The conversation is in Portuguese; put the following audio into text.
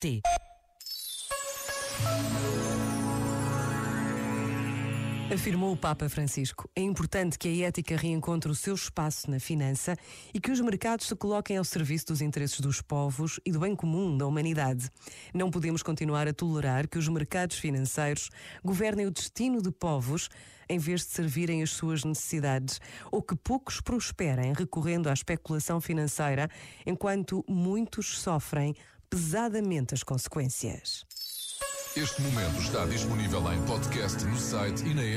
T. Afirmou o Papa Francisco: é importante que a ética reencontre o seu espaço na finança e que os mercados se coloquem ao serviço dos interesses dos povos e do bem comum da humanidade. Não podemos continuar a tolerar que os mercados financeiros governem o destino de povos em vez de servirem as suas necessidades ou que poucos prosperem recorrendo à especulação financeira enquanto muitos sofrem pesadamente as consequências. Este momento está disponível em podcast no site e na app.